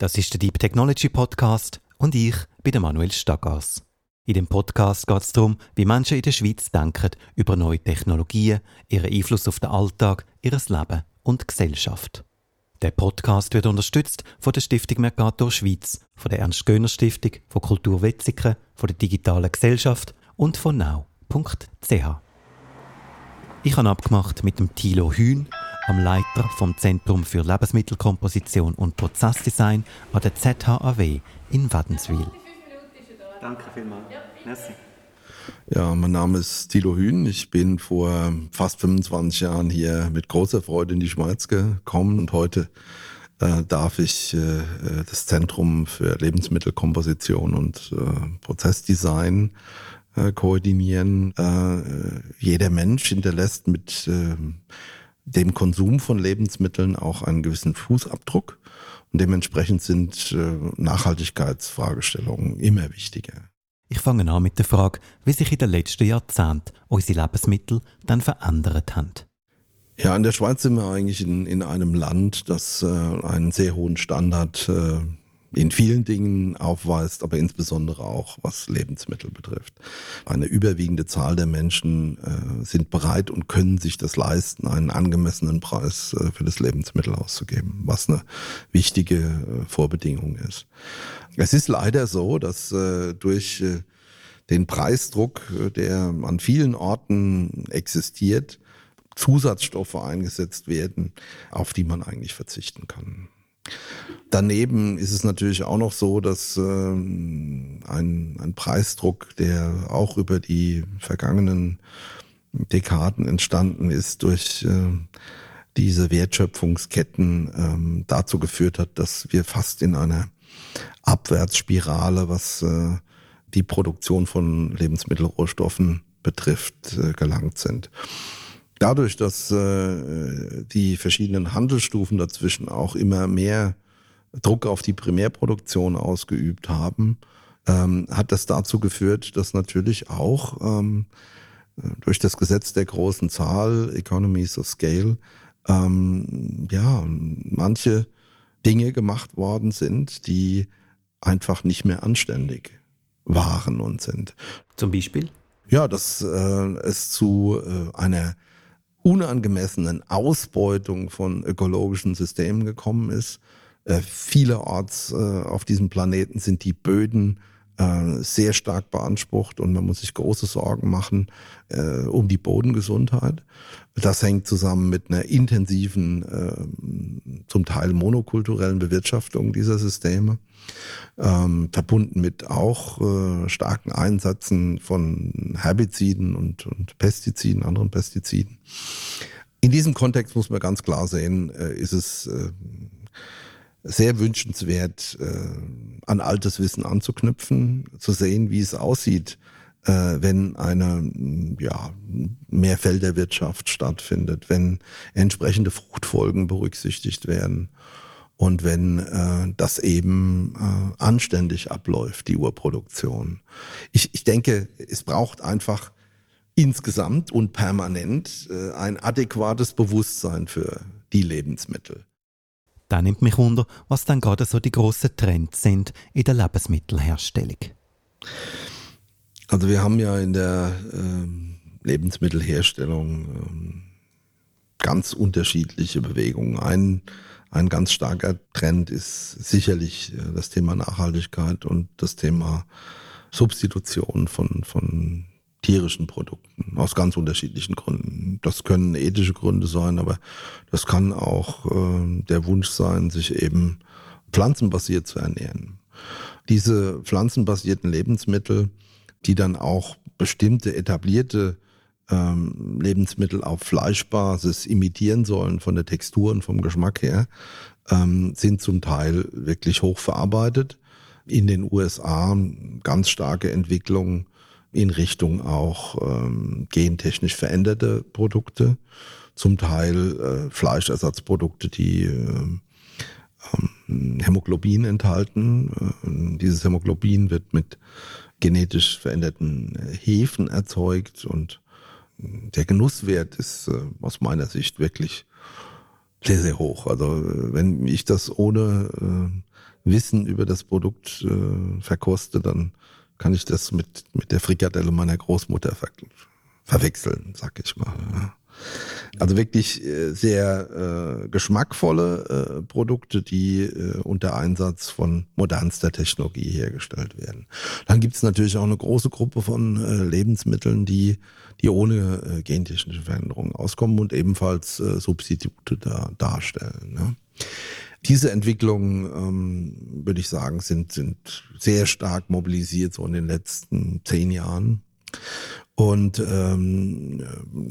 Das ist der Deep Technology Podcast und ich bin der Manuel Staggers. In dem Podcast geht es darum, wie Menschen in der Schweiz denken über neue Technologien, ihren Einfluss auf den Alltag, ihr Leben und Gesellschaft. Der Podcast wird unterstützt von der Stiftung Mercator Schweiz, von der Ernst-Göhner-Stiftung, von Kultur Wetzikon, von der Digitalen Gesellschaft und von now.ch. Ich habe abgemacht mit dem Thilo Hühn, am Leiter vom Zentrum für Lebensmittelkomposition und Prozessdesign an der ZHAW in Wädenswil. Danke vielmals. Merci. Ja, mein Name ist Thilo Hühn. Ich bin vor fast 25 Jahren hier mit großer Freude in die Schweiz gekommen und heute äh, darf ich äh, das Zentrum für Lebensmittelkomposition und äh, Prozessdesign äh, koordinieren. Äh, jeder Mensch hinterlässt mit ähm, dem Konsum von Lebensmitteln auch einen gewissen Fußabdruck. Und dementsprechend sind äh, Nachhaltigkeitsfragestellungen immer wichtiger. Ich fange an mit der Frage, wie sich in den letzten Jahrzehnten unsere Lebensmittel dann verändert haben. Ja, in der Schweiz sind wir eigentlich in, in einem Land, das äh, einen sehr hohen Standard äh, in vielen Dingen aufweist, aber insbesondere auch was Lebensmittel betrifft. Eine überwiegende Zahl der Menschen äh, sind bereit und können sich das leisten, einen angemessenen Preis äh, für das Lebensmittel auszugeben, was eine wichtige äh, Vorbedingung ist. Es ist leider so, dass äh, durch äh, den Preisdruck, äh, der an vielen Orten existiert, Zusatzstoffe eingesetzt werden, auf die man eigentlich verzichten kann. Daneben ist es natürlich auch noch so, dass ähm, ein, ein Preisdruck, der auch über die vergangenen Dekaden entstanden ist, durch äh, diese Wertschöpfungsketten ähm, dazu geführt hat, dass wir fast in einer Abwärtsspirale, was äh, die Produktion von Lebensmittelrohstoffen betrifft, äh, gelangt sind. Dadurch, dass äh, die verschiedenen Handelsstufen dazwischen auch immer mehr Druck auf die Primärproduktion ausgeübt haben, ähm, hat das dazu geführt, dass natürlich auch ähm, durch das Gesetz der großen Zahl, Economies of Scale, ähm, ja, manche Dinge gemacht worden sind, die einfach nicht mehr anständig waren und sind. Zum Beispiel? Ja, dass äh, es zu äh, einer unangemessenen Ausbeutung von ökologischen Systemen gekommen ist. Äh, vielerorts äh, auf diesem Planeten sind die Böden äh, sehr stark beansprucht und man muss sich große Sorgen machen äh, um die Bodengesundheit. Das hängt zusammen mit einer intensiven, äh, zum Teil monokulturellen Bewirtschaftung dieser Systeme, ähm, verbunden mit auch äh, starken Einsätzen von Herbiziden und, und Pestiziden, anderen Pestiziden. In diesem Kontext muss man ganz klar sehen, äh, ist es äh, sehr wünschenswert, äh, an altes Wissen anzuknüpfen, zu sehen, wie es aussieht, äh, wenn eine ja, Mehrfelderwirtschaft stattfindet, wenn entsprechende Fruchtfolgen berücksichtigt werden und wenn äh, das eben äh, anständig abläuft, die Urproduktion. Ich, ich denke, es braucht einfach insgesamt und permanent äh, ein adäquates Bewusstsein für die Lebensmittel. Da nimmt mich wunder, was dann gerade so die grossen Trends sind in der Lebensmittelherstellung. Also wir haben ja in der ähm, Lebensmittelherstellung ähm, ganz unterschiedliche Bewegungen. Ein, ein ganz starker Trend ist sicherlich äh, das Thema Nachhaltigkeit und das Thema Substitution von, von tierischen Produkten aus ganz unterschiedlichen Gründen. Das können ethische Gründe sein, aber das kann auch äh, der Wunsch sein, sich eben pflanzenbasiert zu ernähren. Diese pflanzenbasierten Lebensmittel, die dann auch bestimmte etablierte ähm, Lebensmittel auf Fleischbasis imitieren sollen von der Textur und vom Geschmack her, ähm, sind zum Teil wirklich hochverarbeitet. In den USA ganz starke Entwicklungen in Richtung auch ähm, gentechnisch veränderte Produkte, zum Teil äh, Fleischersatzprodukte, die äh, ähm, Hämoglobin enthalten. Äh, dieses Hämoglobin wird mit genetisch veränderten äh, Hefen erzeugt und äh, der Genusswert ist äh, aus meiner Sicht wirklich sehr, sehr hoch. Also wenn ich das ohne Wissen über das Produkt verkoste, dann kann ich das mit, mit der Frikadelle meiner Großmutter ver verwechseln, sag ich mal. Ja. Also wirklich äh, sehr äh, geschmackvolle äh, Produkte, die äh, unter Einsatz von modernster Technologie hergestellt werden. Dann gibt es natürlich auch eine große Gruppe von äh, Lebensmitteln, die, die ohne äh, gentechnische Veränderungen auskommen und ebenfalls äh, Substitute da, darstellen. Ne? Diese Entwicklungen, ähm, würde ich sagen, sind, sind sehr stark mobilisiert so in den letzten zehn Jahren und ähm,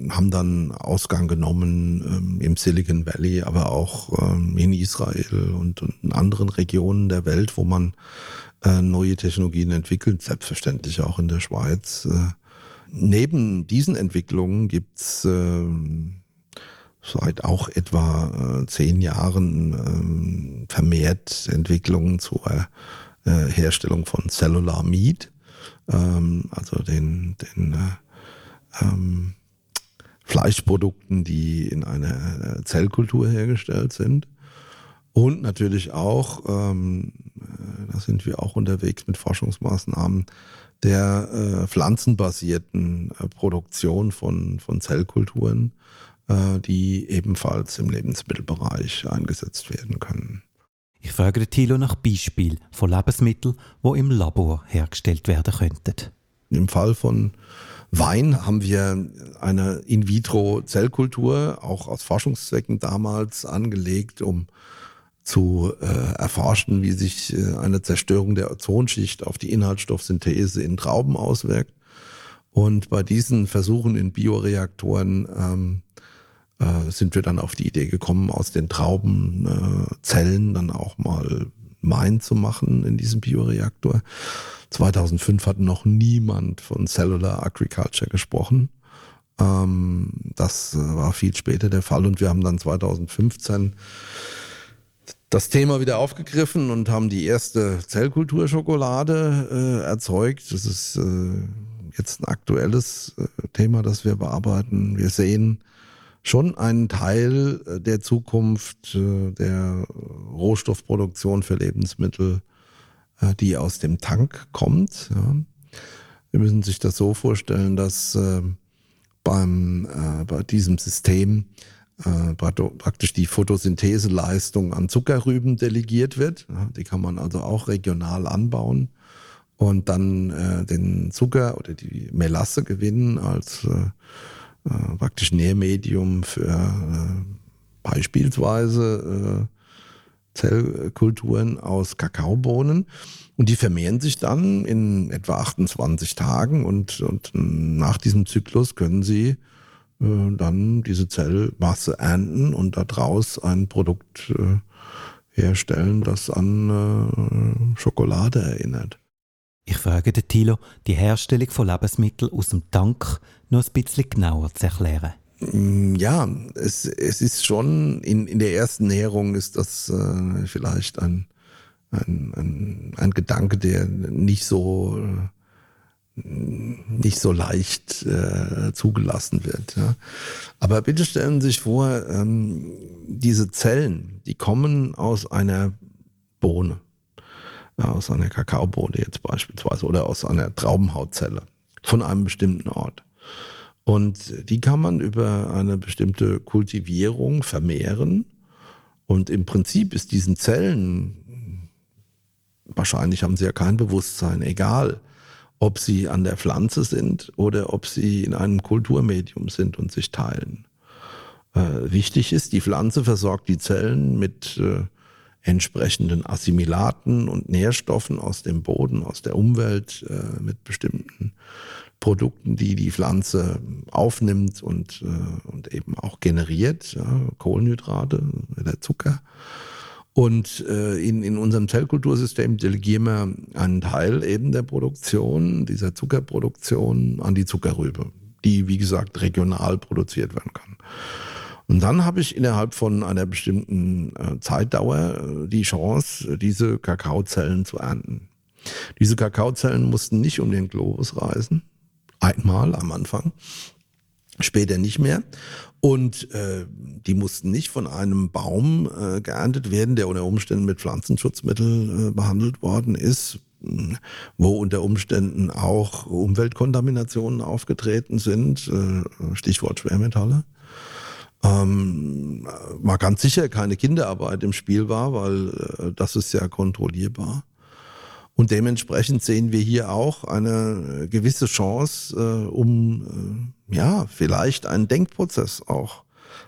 haben dann Ausgang genommen ähm, im Silicon Valley, aber auch ähm, in Israel und, und, in anderen Regionen der Welt, wo man äh, neue Technologien entwickelt, selbstverständlich auch in der Schweiz. Äh, neben diesen Entwicklungen gibt's äh, seit auch etwa äh, zehn Jahren äh, vermehrt Entwicklungen zur äh, Herstellung von Cellular Meat ähm, also den, den äh, ähm, Fleischprodukten, die in einer Zellkultur hergestellt sind. Und natürlich auch, ähm, äh, da sind wir auch unterwegs mit Forschungsmaßnahmen, der äh, pflanzenbasierten äh, Produktion von, von Zellkulturen, die ebenfalls im Lebensmittelbereich eingesetzt werden können. Ich frage Thilo nach Beispielen von Lebensmitteln, die im Labor hergestellt werden könnten. Im Fall von Wein haben wir eine In-vitro-Zellkultur auch aus Forschungszwecken damals angelegt, um zu äh, erforschen, wie sich äh, eine Zerstörung der Ozonschicht auf die Inhaltsstoffsynthese in Trauben auswirkt. Und bei diesen Versuchen in Bioreaktoren ähm, äh, sind wir dann auf die Idee gekommen, aus den Traubenzellen äh, dann auch mal Wein zu machen in diesem Bioreaktor. 2005 hat noch niemand von Cellular Agriculture gesprochen. Ähm, das äh, war viel später der Fall und wir haben dann 2015 das Thema wieder aufgegriffen und haben die erste Zellkulturschokolade äh, erzeugt. Das ist äh, jetzt ein aktuelles äh, Thema, das wir bearbeiten. Wir sehen schon einen Teil äh, der Zukunft äh, der Rohstoffproduktion für Lebensmittel, äh, die aus dem Tank kommt. Wir müssen sich das so vorstellen, dass beim, bei diesem System praktisch die Photosyntheseleistung an Zuckerrüben delegiert wird. Die kann man also auch regional anbauen und dann den Zucker oder die Melasse gewinnen als praktisch Nährmedium für äh, beispielsweise äh, Zellkulturen aus Kakaobohnen. Und die vermehren sich dann in etwa 28 Tagen und, und nach diesem Zyklus können sie äh, dann diese Zellmasse ernten und daraus ein Produkt äh, herstellen, das an äh, Schokolade erinnert. Ich frage den Thilo, die Herstellung von Lebensmitteln aus dem Tank noch ein bisschen genauer zu erklären. Mm, ja, es, es ist schon, in, in der ersten Näherung ist das äh, vielleicht ein, ein, ein, ein Gedanke, der nicht so nicht so leicht äh, zugelassen wird. Ja. Aber bitte stellen Sie sich vor, ähm, diese Zellen, die kommen aus einer Bohne aus einer Kakaobohne jetzt beispielsweise oder aus einer Traubenhautzelle von einem bestimmten Ort. Und die kann man über eine bestimmte Kultivierung vermehren. Und im Prinzip ist diesen Zellen, wahrscheinlich haben sie ja kein Bewusstsein, egal, ob sie an der Pflanze sind oder ob sie in einem Kulturmedium sind und sich teilen. Äh, wichtig ist, die Pflanze versorgt die Zellen mit äh, entsprechenden Assimilaten und Nährstoffen aus dem Boden, aus der Umwelt, äh, mit bestimmten Produkten, die die Pflanze aufnimmt und, äh, und eben auch generiert, ja, Kohlenhydrate, der Zucker. Und äh, in, in unserem Zellkultursystem delegieren wir einen Teil eben der Produktion, dieser Zuckerproduktion an die Zuckerrübe, die, wie gesagt, regional produziert werden kann. Und dann habe ich innerhalb von einer bestimmten äh, Zeitdauer äh, die Chance, diese Kakaozellen zu ernten. Diese Kakaozellen mussten nicht um den Globus reisen, einmal am Anfang, später nicht mehr. Und äh, die mussten nicht von einem Baum äh, geerntet werden, der unter Umständen mit Pflanzenschutzmitteln äh, behandelt worden ist, wo unter Umständen auch Umweltkontaminationen aufgetreten sind, äh, Stichwort Schwermetalle. Ähm, war ganz sicher keine Kinderarbeit im Spiel war, weil äh, das ist ja kontrollierbar. Und dementsprechend sehen wir hier auch eine gewisse Chance, äh, um äh, ja vielleicht einen Denkprozess auch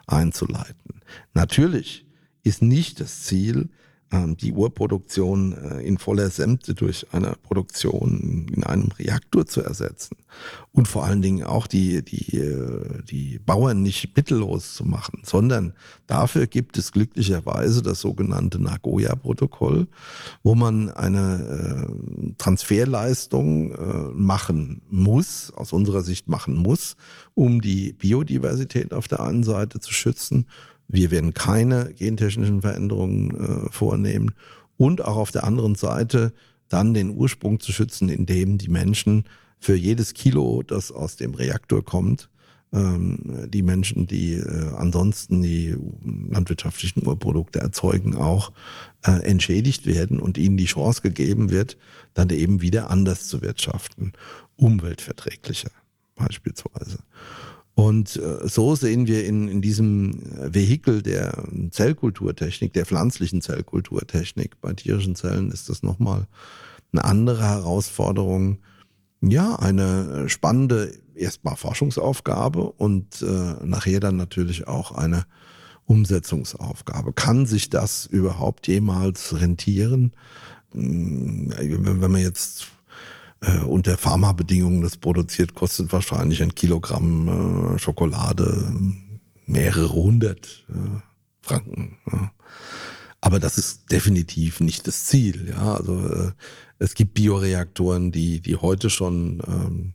einzuleiten. Natürlich ist nicht das Ziel, die Urproduktion äh, in voller Sämte durch eine Produktion in einem Reaktor zu ersetzen. Und vor allen Dingen auch die, die, äh, die Bauern nicht mittellos zu machen, sondern dafür gibt es glücklicherweise das sogenannte Nagoya-Protokoll, wo man eine äh, Transferleistung machen muss, aus unserer Sicht machen muss, um die Biodiversität auf der einen Seite zu schützen wir werden keine gentechnischen Veränderungen äh, vornehmen und auch auf der anderen Seite dann den Ursprung zu schützen, indem die Menschen für jedes Kilo, das aus dem Reaktor kommt, ähm, die Menschen, die äh, ansonsten die landwirtschaftlichen Urprodukte erzeugen, auch äh, entschädigt werden und ihnen die Chance gegeben wird, dann eben wieder anders zu wirtschaften, umweltverträglicher beispielsweise. Und äh, so sehen wir in, in diesem Vehikel der Zellkulturtechnik, der pflanzlichen Zellkulturtechnik, bei tierischen Zellen ist das nochmal eine andere Herausforderung. Ja, eine spannende erstmal Forschungsaufgabe und äh, nachher dann natürlich auch eine Umsetzungsaufgabe. Kann sich das überhaupt jemals rentieren? Hm, wenn man jetzt äh, unter Pharmabedingungen das produziert, kostet wahrscheinlich ein Kilogramm äh, Schokolade mehrere hundert äh, Franken. Ja. Aber das ist definitiv nicht das Ziel. Ja, also äh, es gibt Bioreaktoren, die die heute schon ähm,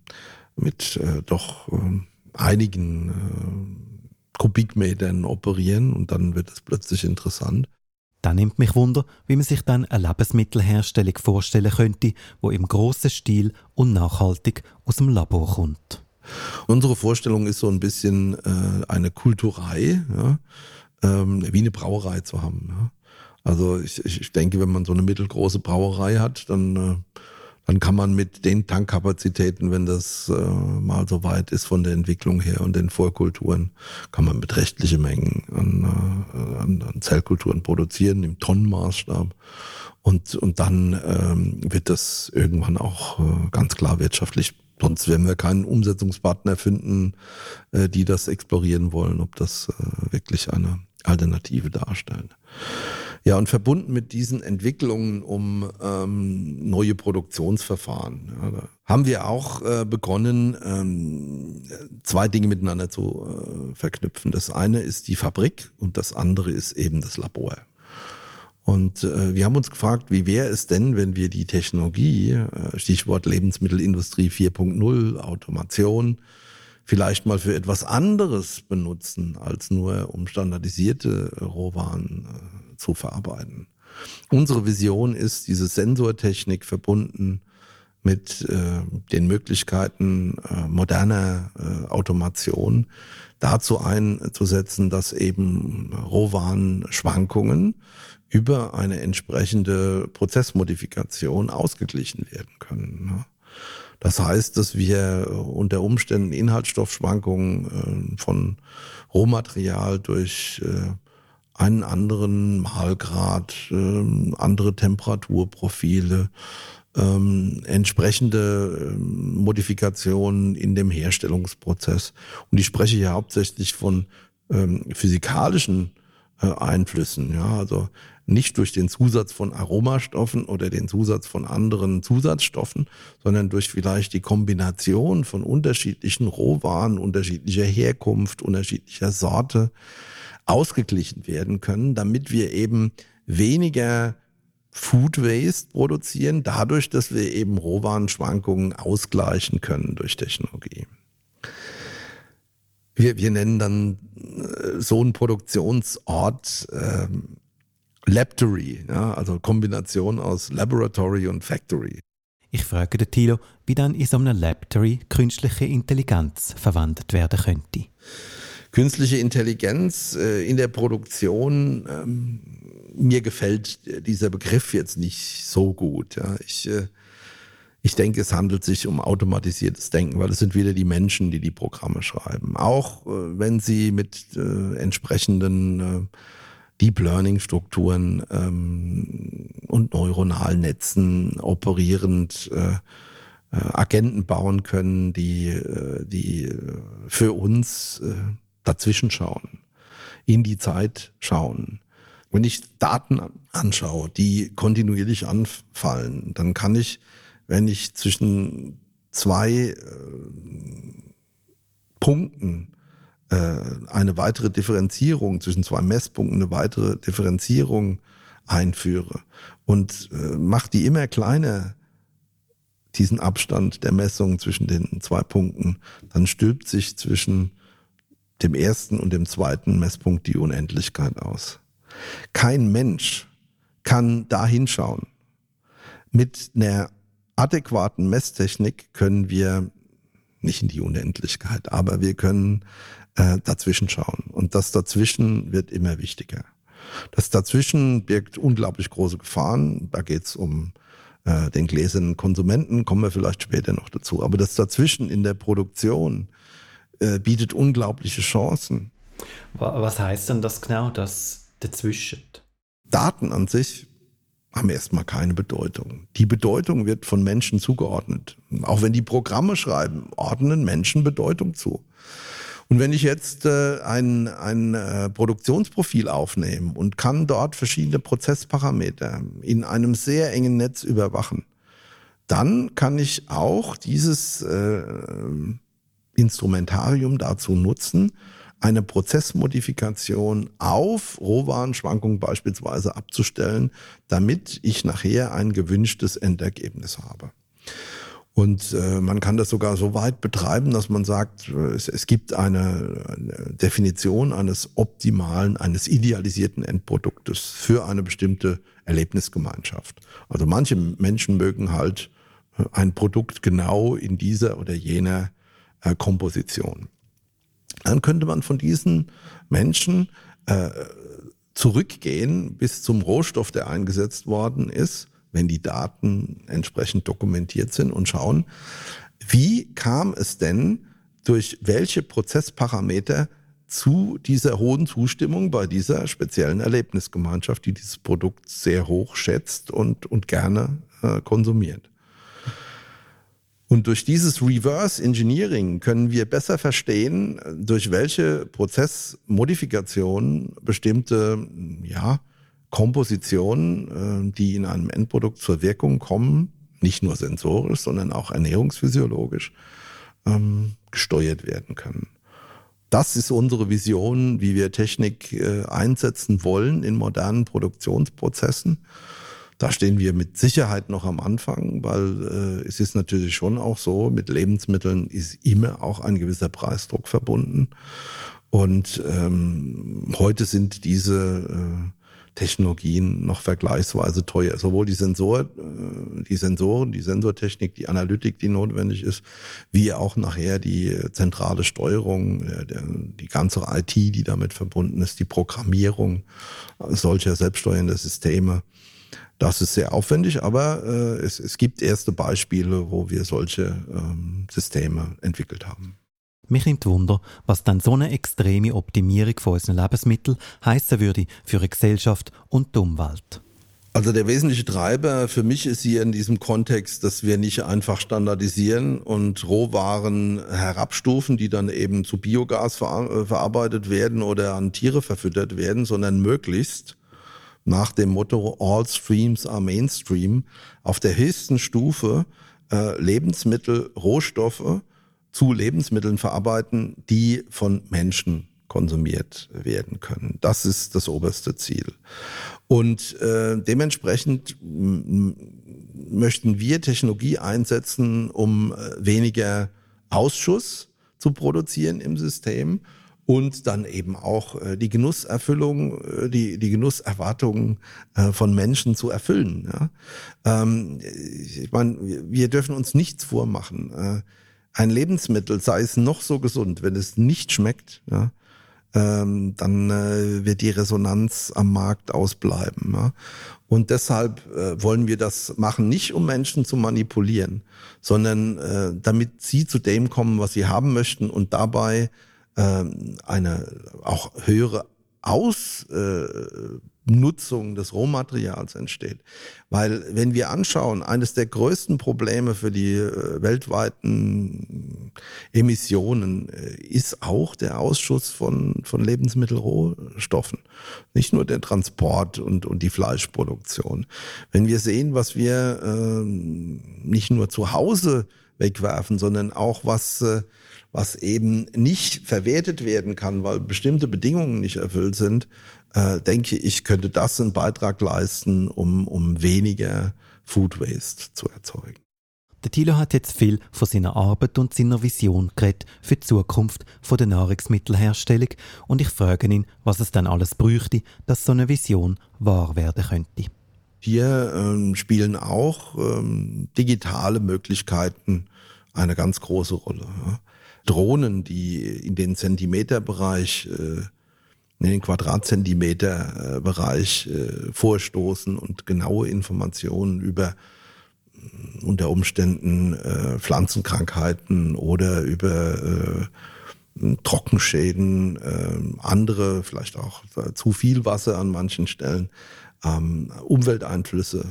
mit äh, doch äh, einigen äh, Kubikmetern operieren und dann wird es plötzlich interessant. Da nimmt mich Wunder, wie man sich dann eine Lebensmittelherstellung vorstellen könnte, wo im grossen Stil und nachhaltig aus dem Labor kommt. Unsere Vorstellung ist so ein bisschen äh, eine Kulturei, ja, ähm, wie eine Brauerei zu haben. Ja. Also ich, ich denke, wenn man so eine mittelgroße Brauerei hat, dann äh, dann kann man mit den Tankkapazitäten, wenn das äh, mal so weit ist von der Entwicklung her und den Vorkulturen, kann man beträchtliche Mengen an, äh, an, an Zellkulturen produzieren im Tonnenmaßstab. Und, und dann ähm, wird das irgendwann auch äh, ganz klar wirtschaftlich. Sonst werden wir keinen Umsetzungspartner finden, äh, die das explorieren wollen, ob das äh, wirklich eine Alternative darstellt. Ja, und verbunden mit diesen Entwicklungen um ähm, neue Produktionsverfahren ja, haben wir auch äh, begonnen, ähm, zwei Dinge miteinander zu äh, verknüpfen. Das eine ist die Fabrik und das andere ist eben das Labor. Und äh, wir haben uns gefragt, wie wäre es denn, wenn wir die Technologie, äh, Stichwort Lebensmittelindustrie 4.0, Automation, vielleicht mal für etwas anderes benutzen, als nur um standardisierte Rohwaren äh, zu verarbeiten. Unsere Vision ist diese Sensortechnik verbunden mit äh, den Möglichkeiten äh, moderner äh, Automation dazu einzusetzen, dass eben Rohwarenschwankungen über eine entsprechende Prozessmodifikation ausgeglichen werden können. Ne? Das heißt, dass wir unter Umständen Inhaltsstoffschwankungen äh, von Rohmaterial durch äh, einen anderen Mahlgrad, ähm, andere Temperaturprofile, ähm, entsprechende ähm, Modifikationen in dem Herstellungsprozess. Und ich spreche hier hauptsächlich von ähm, physikalischen äh, Einflüssen, ja, also nicht durch den Zusatz von Aromastoffen oder den Zusatz von anderen Zusatzstoffen, sondern durch vielleicht die Kombination von unterschiedlichen Rohwaren, unterschiedlicher Herkunft, unterschiedlicher Sorte, ausgeglichen werden können, damit wir eben weniger Food Waste produzieren, dadurch, dass wir eben Rohwarenschwankungen ausgleichen können durch Technologie. Wir, wir nennen dann äh, so einen Produktionsort ähm, Labtory, ja, also Kombination aus Laboratory und Factory. Ich frage den Thilo, wie dann in so einem Laboratory künstliche Intelligenz verwendet werden könnte. Künstliche Intelligenz äh, in der Produktion, ähm, mir gefällt dieser Begriff jetzt nicht so gut. Ja. Ich, äh, ich denke, es handelt sich um automatisiertes Denken, weil es sind wieder die Menschen, die die Programme schreiben. Auch äh, wenn sie mit äh, entsprechenden äh, Deep Learning Strukturen ähm, und neuronalen Netzen operierend äh, äh, Agenten bauen können, die, äh, die für uns äh, dazwischen schauen, in die Zeit schauen. Wenn ich Daten anschaue, die kontinuierlich anfallen, dann kann ich, wenn ich zwischen zwei äh, Punkten äh, eine weitere Differenzierung zwischen zwei Messpunkten, eine weitere Differenzierung einführe und äh, mache die immer kleiner, diesen Abstand der Messung zwischen den zwei Punkten, dann stülpt sich zwischen dem ersten und dem zweiten Messpunkt die Unendlichkeit aus. Kein Mensch kann da hinschauen. Mit einer adäquaten Messtechnik können wir nicht in die Unendlichkeit, aber wir können äh, dazwischen schauen. Und das dazwischen wird immer wichtiger. Das dazwischen birgt unglaublich große Gefahren. Da geht's um äh, den gläsernen Konsumenten, kommen wir vielleicht später noch dazu. Aber das dazwischen in der Produktion äh, bietet unglaubliche Chancen. Was heißt denn das genau, das dazwischen? Daten an sich haben erstmal keine Bedeutung. Die Bedeutung wird von Menschen zugeordnet. Auch wenn die Programme schreiben, ordnen Menschen Bedeutung zu. Und wenn ich jetzt äh, ein, ein äh, Produktionsprofil aufnehme und kann dort verschiedene Prozessparameter in einem sehr engen Netz überwachen, dann kann ich auch dieses äh, Instrumentarium dazu nutzen, eine Prozessmodifikation auf Rohwarenschwankungen beispielsweise abzustellen, damit ich nachher ein gewünschtes Endergebnis habe. Und äh, man kann das sogar so weit betreiben, dass man sagt, es, es gibt eine, eine Definition eines optimalen, eines idealisierten Endproduktes für eine bestimmte Erlebnisgemeinschaft. Also manche Menschen mögen halt äh, ein Produkt genau in dieser oder jener äh, Komposition. Dann könnte man von diesen Menschen äh, zurückgehen bis zum Rohstoff, der eingesetzt worden ist wenn die Daten entsprechend dokumentiert sind und schauen, wie kam es denn durch welche Prozessparameter zu dieser hohen Zustimmung bei dieser speziellen Erlebnisgemeinschaft, die dieses Produkt sehr hoch schätzt und, und gerne äh, konsumiert. Und durch dieses Reverse Engineering können wir besser verstehen, durch welche Prozessmodifikationen bestimmte ja, Kompositionen, äh, die in einem Endprodukt zur Wirkung kommen, nicht nur sensorisch, sondern auch ernährungsphysiologisch, ähm, gesteuert werden können. Das ist unsere Vision, wie wir Technik äh, einsetzen wollen in modernen Produktionsprozessen. Da stehen wir mit Sicherheit noch am Anfang, weil äh, es ist natürlich schon auch so, mit Lebensmitteln ist immer auch ein gewisser Preisdruck verbunden. Und ähm, heute sind diese äh, Technologien noch vergleichsweise teuer. Sowohl die Sensor, äh, die Sensoren, die Sensortechnik, die Analytik, die notwendig ist, wie auch nachher die zentrale Steuerung, äh, die ganze IT, die damit verbunden ist, die Programmierung solcher selbststeuernder Systeme. Das ist sehr aufwendig, aber äh, es, es gibt erste Beispiele, wo wir solche ähm, Systeme entwickelt haben. Mich nimmt Wunder, was dann so eine extreme Optimierung von unseren Lebensmitteln heißen würde für die Gesellschaft und die Umwelt. Also der wesentliche Treiber für mich ist hier in diesem Kontext, dass wir nicht einfach standardisieren und Rohwaren herabstufen, die dann eben zu Biogas ver verarbeitet werden oder an Tiere verfüttert werden, sondern möglichst nach dem Motto All Streams are Mainstream auf der höchsten Stufe äh, Lebensmittel, Rohstoffe zu Lebensmitteln verarbeiten, die von Menschen konsumiert werden können. Das ist das oberste Ziel. Und äh, dementsprechend möchten wir Technologie einsetzen, um äh, weniger Ausschuss zu produzieren im System und dann eben auch äh, die Genusserfüllung, äh, die, die Genusserwartungen äh, von Menschen zu erfüllen. Ja? Ähm, ich meine, wir dürfen uns nichts vormachen. Äh, ein Lebensmittel, sei es noch so gesund, wenn es nicht schmeckt, ja, ähm, dann äh, wird die Resonanz am Markt ausbleiben. Ja? Und deshalb äh, wollen wir das machen, nicht um Menschen zu manipulieren, sondern äh, damit sie zu dem kommen, was sie haben möchten und dabei äh, eine auch höhere Ausnutzung des Rohmaterials entsteht. Weil wenn wir anschauen, eines der größten Probleme für die äh, weltweiten Emissionen äh, ist auch der Ausschuss von, von Lebensmittelrohstoffen. Nicht nur der Transport und, und die Fleischproduktion. Wenn wir sehen, was wir äh, nicht nur zu Hause wegwerfen, sondern auch was äh, was eben nicht verwertet werden kann, weil bestimmte Bedingungen nicht erfüllt sind, äh, denke ich, könnte das einen Beitrag leisten, um, um weniger Food Waste zu erzeugen. Der Thilo hat jetzt viel von seiner Arbeit und seiner Vision geredet für die Zukunft von der Nahrungsmittelherstellung und ich frage ihn, was es dann alles bräuchte, dass so eine Vision wahr werden könnte. Hier ähm, spielen auch ähm, digitale Möglichkeiten eine ganz große Rolle. Ja. Drohnen, die in den Zentimeterbereich, äh, in den Quadratzentimeterbereich äh, vorstoßen und genaue Informationen über mm, unter Umständen äh, Pflanzenkrankheiten oder über Trockenschäden, andere, vielleicht auch zu viel Wasser an manchen Stellen, ähm, Umwelteinflüsse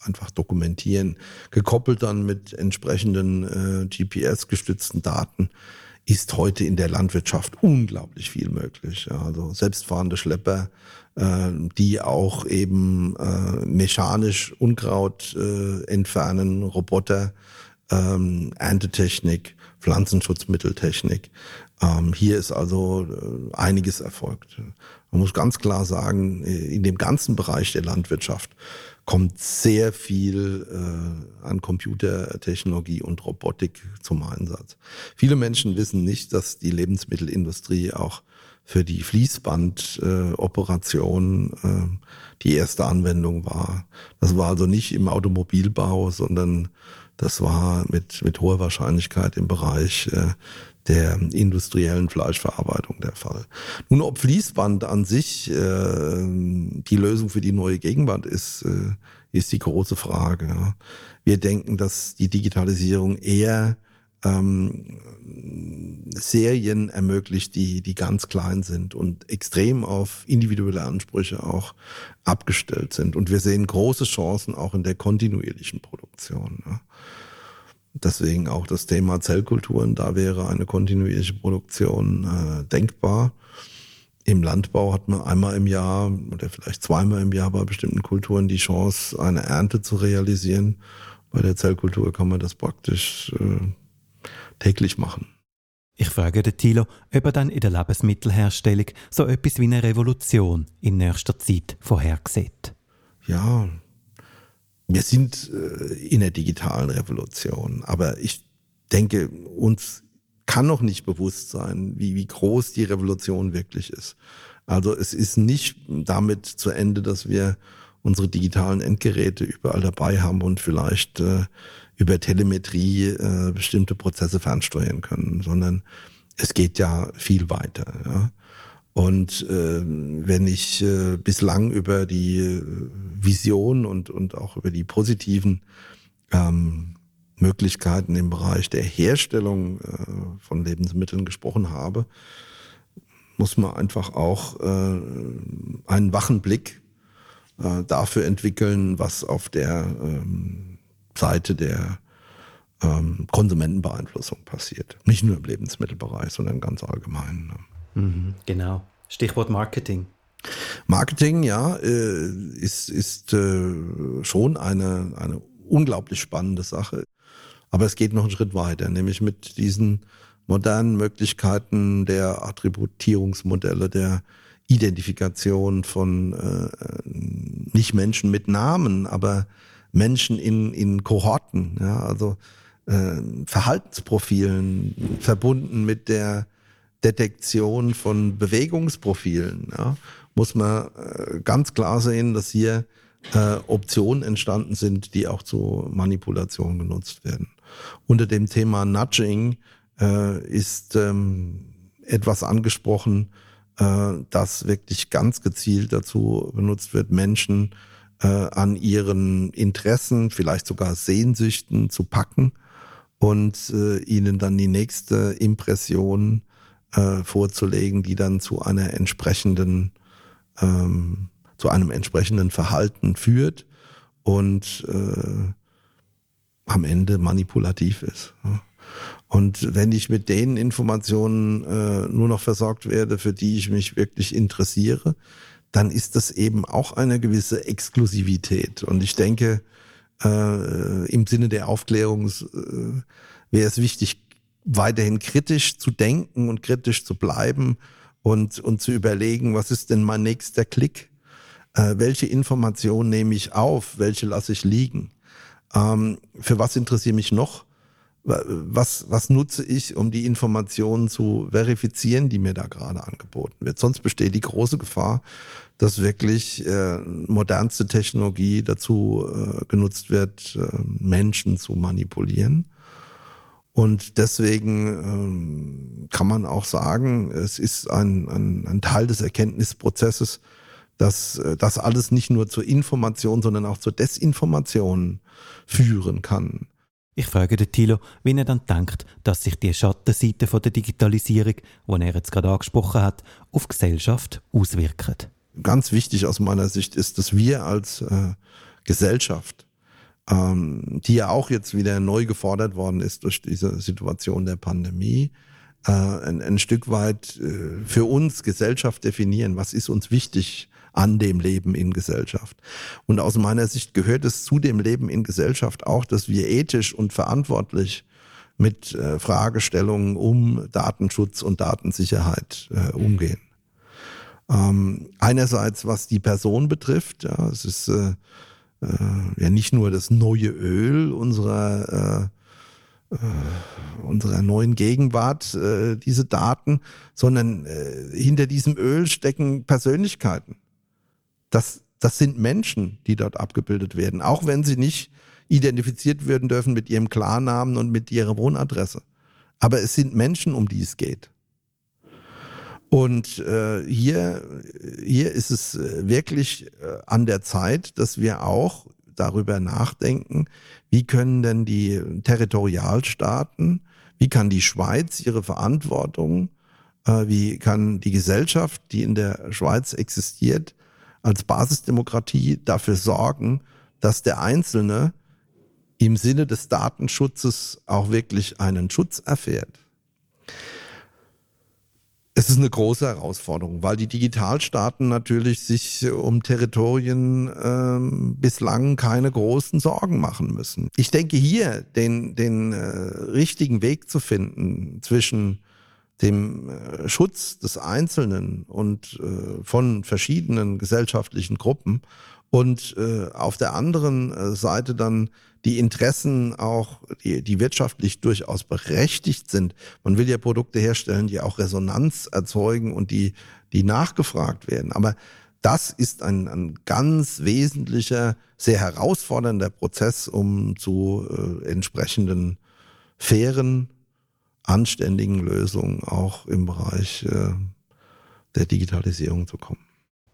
einfach dokumentieren, gekoppelt dann mit entsprechenden äh, GPS-gestützten Daten, ist heute in der Landwirtschaft unglaublich viel möglich. Ja, also selbstfahrende Schlepper, äh, die auch eben äh, mechanisch Unkraut äh, entfernen, Roboter, ähm, Erntetechnik, Pflanzenschutzmitteltechnik. Ähm, hier ist also äh, einiges erfolgt. Man muss ganz klar sagen, äh, in dem ganzen Bereich der Landwirtschaft kommt sehr viel äh, an Computertechnologie und Robotik zum Einsatz. Viele Menschen wissen nicht, dass die Lebensmittelindustrie auch für die Fließbandoperation äh, äh, die erste Anwendung war. Das war also nicht im Automobilbau, sondern das war mit, mit hoher Wahrscheinlichkeit im Bereich äh, der industriellen Fleischverarbeitung der Fall. Nun, ob Fließband an sich äh, die Lösung für die neue Gegenwart ist, äh, ist die große Frage. Ja. Wir denken, dass die Digitalisierung eher ähm, Serien ermöglicht, die, die ganz klein sind und extrem auf individuelle Ansprüche auch abgestellt sind. Und wir sehen große Chancen auch in der kontinuierlichen Produktion. Ja. Deswegen auch das Thema Zellkulturen, da wäre eine kontinuierliche Produktion äh, denkbar. Im Landbau hat man einmal im Jahr oder vielleicht zweimal im Jahr bei bestimmten Kulturen die Chance, eine Ernte zu realisieren. Bei der Zellkultur kann man das praktisch äh, täglich machen. Ich frage den Thilo, ob er dann in der Lebensmittelherstellung so etwas wie eine Revolution in nächster Zeit vorhersieht. Ja, wir sind äh, in der digitalen Revolution, aber ich denke, uns kann noch nicht bewusst sein, wie, wie groß die Revolution wirklich ist. Also es ist nicht damit zu Ende, dass wir unsere digitalen Endgeräte überall dabei haben und vielleicht äh, über Telemetrie äh, bestimmte Prozesse fernsteuern können, sondern es geht ja viel weiter. Ja? Und äh, wenn ich äh, bislang über die äh, Vision und, und auch über die positiven ähm, Möglichkeiten im Bereich der Herstellung äh, von Lebensmitteln gesprochen habe, muss man einfach auch äh, einen wachen Blick äh, dafür entwickeln, was auf der ähm, Seite der ähm, Konsumentenbeeinflussung passiert. Nicht nur im Lebensmittelbereich, sondern ganz allgemein. Ne? Mhm, genau. Stichwort Marketing. Marketing, ja, äh, ist, ist äh, schon eine, eine unglaublich spannende Sache. Aber es geht noch einen Schritt weiter, nämlich mit diesen modernen Möglichkeiten der Attributierungsmodelle, der Identifikation von äh, nicht Menschen mit Namen, aber Menschen in, in Kohorten, ja, also äh, Verhaltensprofilen verbunden mit der Detektion von Bewegungsprofilen, ja, muss man äh, ganz klar sehen, dass hier äh, Optionen entstanden sind, die auch zur Manipulation genutzt werden. Unter dem Thema Nudging äh, ist ähm, etwas angesprochen, äh, das wirklich ganz gezielt dazu benutzt wird, Menschen äh, an ihren Interessen, vielleicht sogar Sehnsüchten zu packen und äh, ihnen dann die nächste Impression äh, vorzulegen, die dann zu einer entsprechenden, ähm, zu einem entsprechenden Verhalten führt und äh, am Ende manipulativ ist. Und wenn ich mit den Informationen äh, nur noch versorgt werde, für die ich mich wirklich interessiere, dann ist das eben auch eine gewisse Exklusivität. Und ich denke, äh, im Sinne der Aufklärung äh, wäre es wichtig, weiterhin kritisch zu denken und kritisch zu bleiben und, und zu überlegen, was ist denn mein nächster Klick? Äh, welche Information nehme ich auf? Welche lasse ich liegen? Ähm, für was interessiere mich noch? Was, was nutze ich, um die Informationen zu verifizieren, die mir da gerade angeboten wird? Sonst besteht die große Gefahr, dass wirklich äh, modernste Technologie dazu äh, genutzt wird, äh, Menschen zu manipulieren. Und deswegen ähm, kann man auch sagen, es ist ein, ein, ein Teil des Erkenntnisprozesses, dass äh, das alles nicht nur zur Information, sondern auch zur Desinformation führen kann. Ich frage den Thilo, wie er dann denkt, dass sich die Schattenseite von der Digitalisierung, die er jetzt gerade angesprochen hat, auf Gesellschaft auswirkt. Ganz wichtig aus meiner Sicht ist, dass wir als äh, Gesellschaft ähm, die ja auch jetzt wieder neu gefordert worden ist durch diese Situation der Pandemie, äh, ein, ein Stück weit äh, für uns Gesellschaft definieren. Was ist uns wichtig an dem Leben in Gesellschaft? Und aus meiner Sicht gehört es zu dem Leben in Gesellschaft auch, dass wir ethisch und verantwortlich mit äh, Fragestellungen um Datenschutz und Datensicherheit äh, umgehen. Ähm, einerseits, was die Person betrifft, ja, es ist äh, äh, ja nicht nur das neue Öl unserer äh, äh, unserer neuen Gegenwart, äh, diese Daten, sondern äh, hinter diesem Öl stecken Persönlichkeiten. Das, das sind Menschen, die dort abgebildet werden, auch wenn sie nicht identifiziert werden dürfen mit ihrem Klarnamen und mit ihrer Wohnadresse. Aber es sind Menschen, um die es geht. Und äh, hier, hier ist es äh, wirklich äh, an der Zeit, dass wir auch darüber nachdenken, wie können denn die Territorialstaaten, wie kann die Schweiz ihre Verantwortung, äh, wie kann die Gesellschaft, die in der Schweiz existiert, als Basisdemokratie dafür sorgen, dass der Einzelne im Sinne des Datenschutzes auch wirklich einen Schutz erfährt. Es ist eine große Herausforderung, weil die Digitalstaaten natürlich sich um Territorien ähm, bislang keine großen Sorgen machen müssen. Ich denke hier den, den äh, richtigen Weg zu finden zwischen dem äh, Schutz des Einzelnen und äh, von verschiedenen gesellschaftlichen Gruppen und äh, auf der anderen äh, Seite dann die Interessen auch, die, die wirtschaftlich durchaus berechtigt sind. Man will ja Produkte herstellen, die auch Resonanz erzeugen und die, die nachgefragt werden. Aber das ist ein, ein ganz wesentlicher, sehr herausfordernder Prozess, um zu äh, entsprechenden fairen, anständigen Lösungen auch im Bereich äh, der Digitalisierung zu kommen.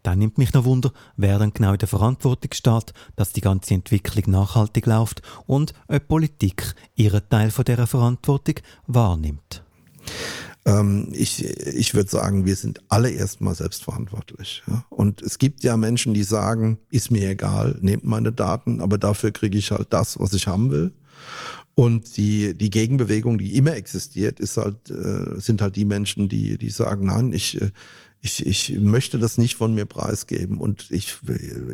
Dann nimmt mich noch Wunder, wer dann genau in der Verantwortung steht, dass die ganze Entwicklung nachhaltig läuft und ob Politik ihren Teil von dieser Verantwortung wahrnimmt. Ähm, ich ich würde sagen, wir sind alle erstmal selbstverantwortlich. Ja? Und es gibt ja Menschen, die sagen, ist mir egal, nehmt meine Daten, aber dafür kriege ich halt das, was ich haben will. Und die, die Gegenbewegung, die immer existiert, ist halt, äh, sind halt die Menschen, die, die sagen, nein, ich, äh, ich, ich möchte das nicht von mir preisgeben und ich,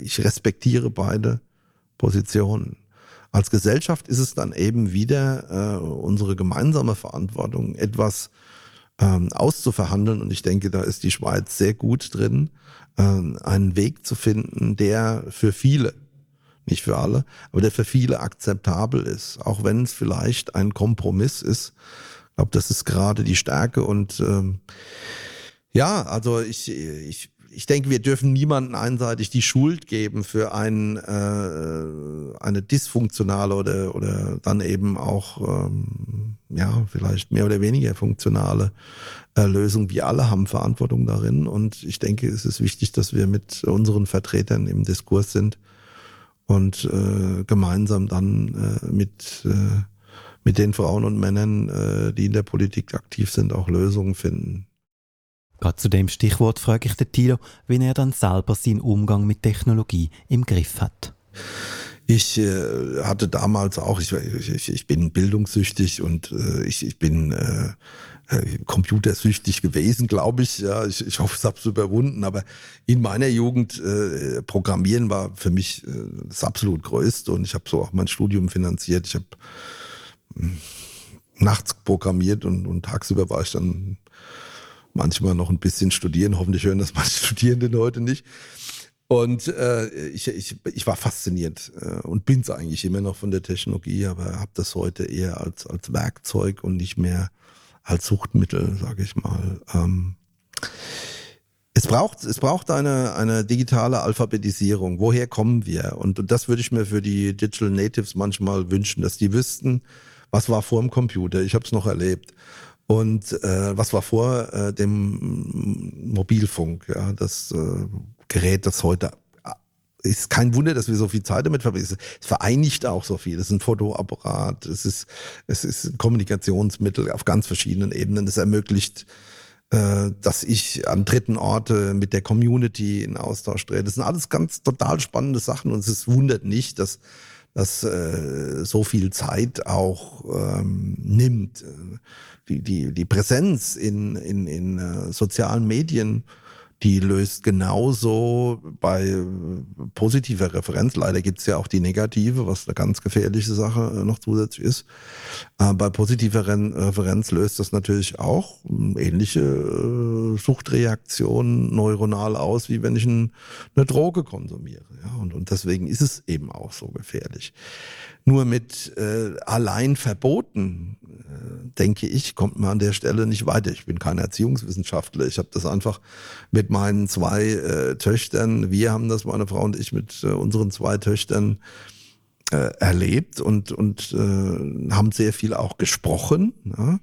ich respektiere beide Positionen. Als Gesellschaft ist es dann eben wieder äh, unsere gemeinsame Verantwortung, etwas ähm, auszuverhandeln. Und ich denke, da ist die Schweiz sehr gut drin, äh, einen Weg zu finden, der für viele, nicht für alle, aber der für viele akzeptabel ist. Auch wenn es vielleicht ein Kompromiss ist, Ich glaube, das ist gerade die Stärke und ähm, ja, also ich, ich ich denke, wir dürfen niemanden einseitig die Schuld geben für ein, äh, eine dysfunktionale oder, oder dann eben auch, ähm, ja, vielleicht mehr oder weniger funktionale äh, Lösung. Wir alle haben Verantwortung darin und ich denke, es ist wichtig, dass wir mit unseren Vertretern im Diskurs sind und äh, gemeinsam dann äh, mit, äh, mit den Frauen und Männern, äh, die in der Politik aktiv sind, auch Lösungen finden. Gerade zu dem Stichwort frage ich den Tilo, wie er dann selber seinen Umgang mit Technologie im Griff hat. Ich äh, hatte damals auch, ich, ich, ich bin bildungssüchtig und äh, ich, ich bin äh, äh computersüchtig gewesen, glaube ich. Ja, ich, ich hoffe, es habe es überwunden. Aber in meiner Jugend äh, Programmieren war für mich äh, das absolut Größte und ich habe so auch mein Studium finanziert. Ich habe hm, nachts programmiert und, und tagsüber war ich dann manchmal noch ein bisschen studieren. Hoffentlich hören das manche Studierenden heute nicht. Und äh, ich, ich, ich war fasziniert äh, und bin es eigentlich immer noch von der Technologie, aber habe das heute eher als, als Werkzeug und nicht mehr als Suchtmittel, sage ich mal. Ähm, es braucht, es braucht eine, eine digitale Alphabetisierung. Woher kommen wir? Und, und das würde ich mir für die Digital Natives manchmal wünschen, dass die wüssten, was war vor dem Computer. Ich habe es noch erlebt. Und äh, was war vor äh, dem Mobilfunk? Ja, das äh, Gerät, das heute äh, ist kein Wunder, dass wir so viel Zeit damit verbringen. Es vereinigt auch so viel. Es ist ein Fotoapparat, es ist, es ist ein Kommunikationsmittel auf ganz verschiedenen Ebenen. Es ermöglicht, äh, dass ich an dritten Orte mit der Community in Austausch trete. Das sind alles ganz total spannende Sachen und es wundert nicht, dass das äh, so viel Zeit auch ähm, nimmt die, die, die Präsenz in, in, in äh, sozialen Medien die löst genauso bei äh, positiver Referenz. Leider gibt's ja auch die negative, was eine ganz gefährliche Sache äh, noch zusätzlich ist. Äh, bei positiver Referenz löst das natürlich auch ähnliche Suchtreaktionen neuronal aus, wie wenn ich eine Droge konsumiere. Ja, und, und deswegen ist es eben auch so gefährlich. Nur mit äh, allein verboten, äh, denke ich, kommt man an der Stelle nicht weiter. Ich bin kein Erziehungswissenschaftler. Ich habe das einfach mit meinen zwei äh, Töchtern, wir haben das, meine Frau und ich, mit äh, unseren zwei Töchtern äh, erlebt und, und äh, haben sehr viel auch gesprochen. Ja?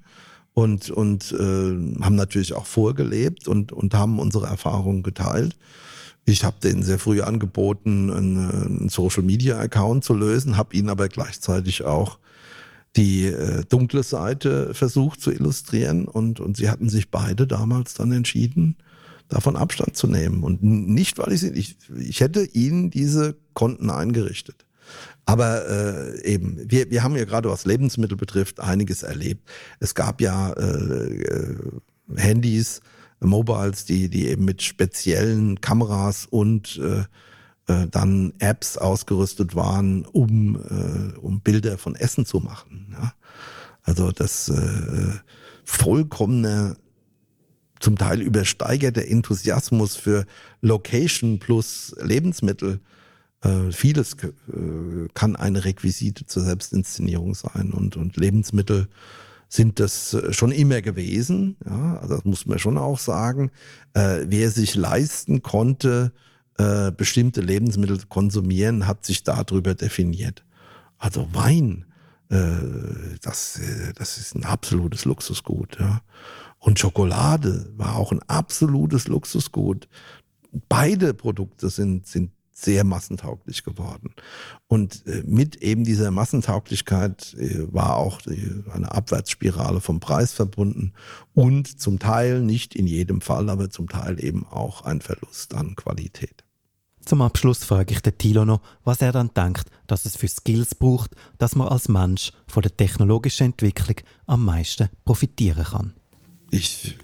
Und, und äh, haben natürlich auch vorgelebt und, und haben unsere Erfahrungen geteilt. Ich habe denen sehr früh angeboten, einen, Social Media Account zu lösen, habe ihnen aber gleichzeitig auch die äh, dunkle Seite versucht zu illustrieren und, und sie hatten sich beide damals dann entschieden, davon Abstand zu nehmen. Und nicht, weil ich sie, ich, ich hätte ihnen diese Konten eingerichtet. Aber äh, eben, wir, wir haben ja gerade was Lebensmittel betrifft einiges erlebt. Es gab ja äh, äh, Handys, Mobiles, die, die eben mit speziellen Kameras und äh, äh, dann Apps ausgerüstet waren, um, äh, um Bilder von Essen zu machen. Ja? Also das äh, vollkommene, zum Teil übersteigerte Enthusiasmus für Location plus Lebensmittel. Äh, vieles äh, kann eine Requisite zur Selbstinszenierung sein und, und Lebensmittel sind das äh, schon immer gewesen. Ja, also das muss man schon auch sagen. Äh, wer sich leisten konnte, äh, bestimmte Lebensmittel zu konsumieren, hat sich darüber definiert. Also Wein, äh, das, äh, das ist ein absolutes Luxusgut. Ja. Und Schokolade war auch ein absolutes Luxusgut. Beide Produkte sind, sind sehr massentauglich geworden. Und äh, mit eben dieser Massentauglichkeit äh, war auch eine Abwärtsspirale vom Preis verbunden und zum Teil, nicht in jedem Fall, aber zum Teil eben auch ein Verlust an Qualität. Zum Abschluss frage ich den Thilo noch, was er dann denkt, dass es für Skills braucht, dass man als Mensch von der technologischen Entwicklung am meisten profitieren kann. Ich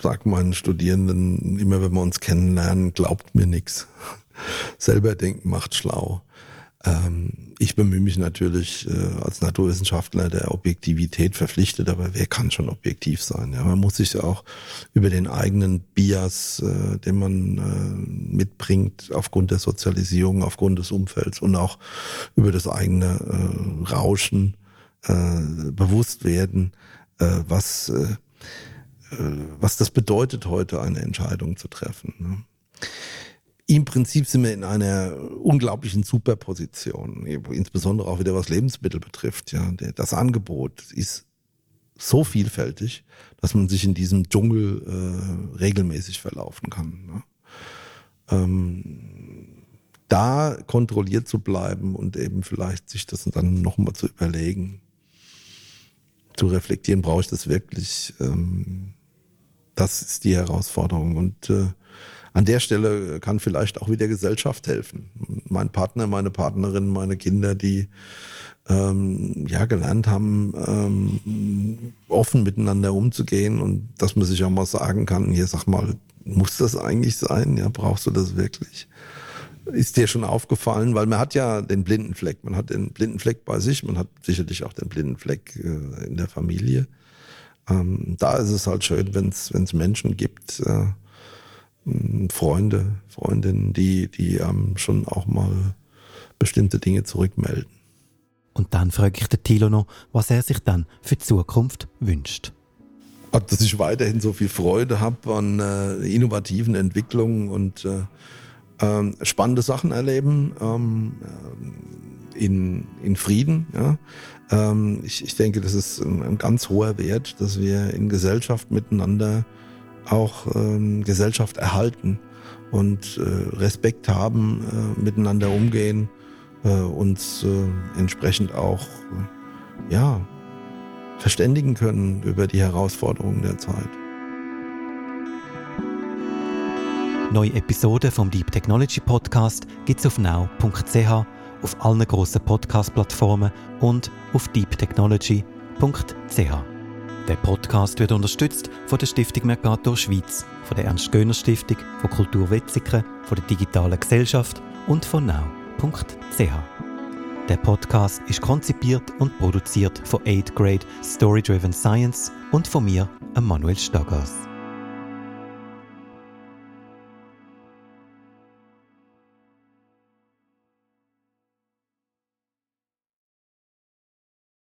sage meinen Studierenden immer, wenn wir uns kennenlernen, glaubt mir nichts selber denken macht schlau. Ähm, ich bemühe mich natürlich äh, als Naturwissenschaftler der Objektivität verpflichtet, aber wer kann schon objektiv sein? Ja, man muss sich auch über den eigenen Bias, äh, den man äh, mitbringt, aufgrund der Sozialisierung, aufgrund des Umfelds und auch über das eigene äh, Rauschen äh, bewusst werden äh, was, was das bedeutet, heute eine Entscheidung zu treffen. Ne? Im Prinzip sind wir in einer unglaublichen Superposition, insbesondere auch wieder was Lebensmittel betrifft. Ja, das Angebot ist so vielfältig, dass man sich in diesem Dschungel äh, regelmäßig verlaufen kann. Ne? Ähm, da kontrolliert zu bleiben und eben vielleicht sich das dann nochmal zu überlegen, zu reflektieren, brauche ich das wirklich? Ähm, das ist die Herausforderung. Und äh, an der Stelle kann vielleicht auch wieder Gesellschaft helfen. Mein Partner, meine Partnerin, meine Kinder, die ähm, ja gelernt haben, ähm, offen miteinander umzugehen und dass man sich auch mal sagen kann, hier sag mal, muss das eigentlich sein? Ja, brauchst du das wirklich? Ist dir schon aufgefallen, weil man hat ja den blinden Fleck, man hat den blinden Fleck bei sich, man hat sicherlich auch den blinden Fleck äh, in der Familie. Ähm, da ist es halt schön, wenn es Menschen gibt, äh, Freunde, Freundinnen, die, die ähm, schon auch mal bestimmte Dinge zurückmelden. Und dann frage ich den Thilo noch, was er sich dann für die Zukunft wünscht. Dass ich weiterhin so viel Freude habe an äh, innovativen Entwicklungen und äh, äh, spannende Sachen erleben ähm, äh, in, in Frieden. Ja? Ähm, ich, ich denke, das ist ein, ein, ganz hoher Wert, dass wir in Gesellschaft miteinander auch ähm, Gesellschaft erhalten und äh, Respekt haben, äh, miteinander umgehen äh, uns äh, entsprechend auch äh, ja, verständigen können über die Herausforderungen der Zeit. Neue Episoden vom Deep Technology Podcast gibt es auf now.ch, auf allen grossen Podcast-Plattformen und auf deeptechnology.ch. Der Podcast wird unterstützt von der Stiftung Mercator Schweiz, von der Ernst-Göhner-Stiftung, von Kultur Wetzikon, von der Digitalen Gesellschaft und von Now www.ch. Der Podcast ist konzipiert und produziert von 8 Grade Story Driven Science und von mir, Manuel Staggers.